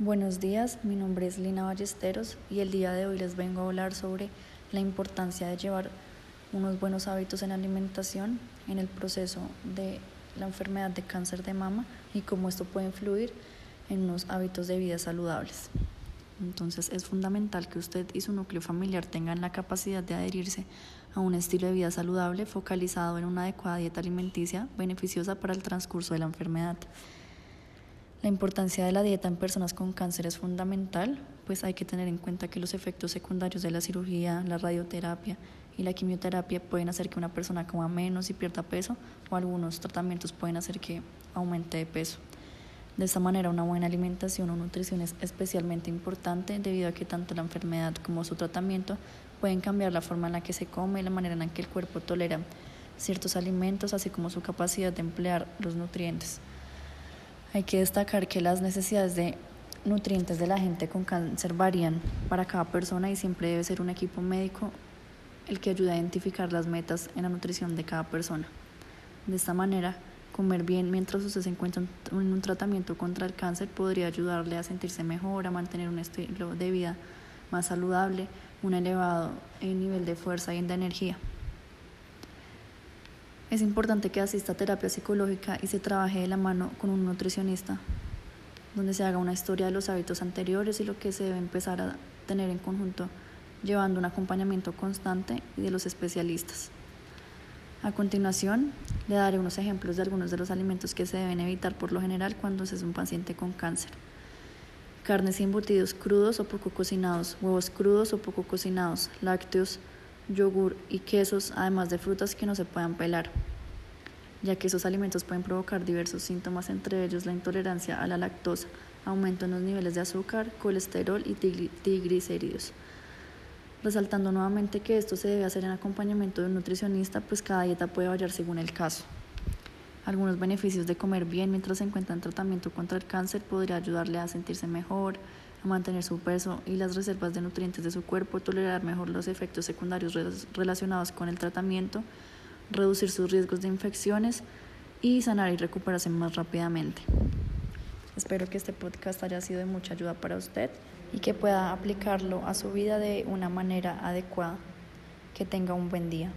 Buenos días, mi nombre es Lina Ballesteros y el día de hoy les vengo a hablar sobre la importancia de llevar unos buenos hábitos en alimentación en el proceso de la enfermedad de cáncer de mama y cómo esto puede influir en unos hábitos de vida saludables. Entonces es fundamental que usted y su núcleo familiar tengan la capacidad de adherirse a un estilo de vida saludable focalizado en una adecuada dieta alimenticia beneficiosa para el transcurso de la enfermedad. La importancia de la dieta en personas con cáncer es fundamental, pues hay que tener en cuenta que los efectos secundarios de la cirugía, la radioterapia y la quimioterapia pueden hacer que una persona coma menos y pierda peso o algunos tratamientos pueden hacer que aumente de peso. De esta manera, una buena alimentación o nutrición es especialmente importante debido a que tanto la enfermedad como su tratamiento pueden cambiar la forma en la que se come y la manera en la que el cuerpo tolera ciertos alimentos, así como su capacidad de emplear los nutrientes. Hay que destacar que las necesidades de nutrientes de la gente con cáncer varían para cada persona y siempre debe ser un equipo médico el que ayude a identificar las metas en la nutrición de cada persona. De esta manera, comer bien mientras usted se encuentra en un tratamiento contra el cáncer podría ayudarle a sentirse mejor, a mantener un estilo de vida más saludable, un elevado nivel de fuerza y de energía. Es importante que asista a terapia psicológica y se trabaje de la mano con un nutricionista, donde se haga una historia de los hábitos anteriores y lo que se debe empezar a tener en conjunto, llevando un acompañamiento constante y de los especialistas. A continuación, le daré unos ejemplos de algunos de los alimentos que se deben evitar por lo general cuando se es un paciente con cáncer. Carnes y embutidos crudos o poco cocinados, huevos crudos o poco cocinados, lácteos, yogur y quesos, además de frutas que no se puedan pelar, ya que esos alimentos pueden provocar diversos síntomas, entre ellos la intolerancia a la lactosa, aumento en los niveles de azúcar, colesterol y triglicéridos. Resaltando nuevamente que esto se debe hacer en acompañamiento de un nutricionista, pues cada dieta puede variar según el caso. Algunos beneficios de comer bien mientras se encuentra en tratamiento contra el cáncer podría ayudarle a sentirse mejor, a mantener su peso y las reservas de nutrientes de su cuerpo, tolerar mejor los efectos secundarios relacionados con el tratamiento, reducir sus riesgos de infecciones y sanar y recuperarse más rápidamente. Espero que este podcast haya sido de mucha ayuda para usted y que pueda aplicarlo a su vida de una manera adecuada. Que tenga un buen día.